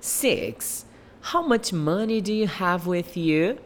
Six. How much money do you have with you?